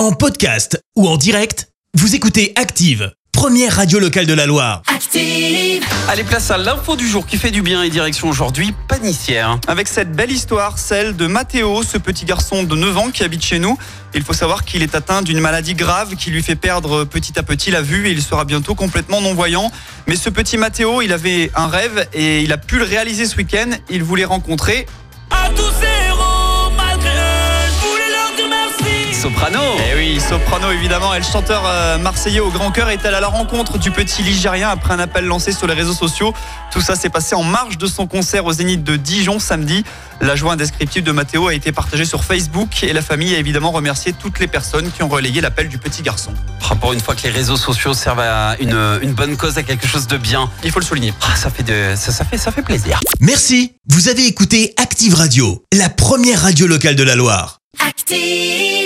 En podcast ou en direct, vous écoutez Active, première radio locale de la Loire. Active. Allez, place à l'info du jour qui fait du bien et direction aujourd'hui Panissière. Avec cette belle histoire, celle de Mathéo, ce petit garçon de 9 ans qui habite chez nous. Il faut savoir qu'il est atteint d'une maladie grave qui lui fait perdre petit à petit la vue et il sera bientôt complètement non-voyant. Mais ce petit Mathéo, il avait un rêve et il a pu le réaliser ce week-end. Il voulait rencontrer Soprano Eh oui, Soprano évidemment, et le chanteur euh, marseillais au grand cœur est allé à la rencontre du petit Ligérien après un appel lancé sur les réseaux sociaux. Tout ça s'est passé en marge de son concert au Zénith de Dijon samedi. La joie indescriptible de Mathéo a été partagée sur Facebook et la famille a évidemment remercié toutes les personnes qui ont relayé l'appel du petit garçon. Ah, Pour une fois que les réseaux sociaux servent à une, une bonne cause, à quelque chose de bien, Il faut le souligner. ah, ça, fait de, ça, ça fait, ça fait plaisir. Merci, vous avez écouté Active Radio, la première radio locale de la Loire. Active.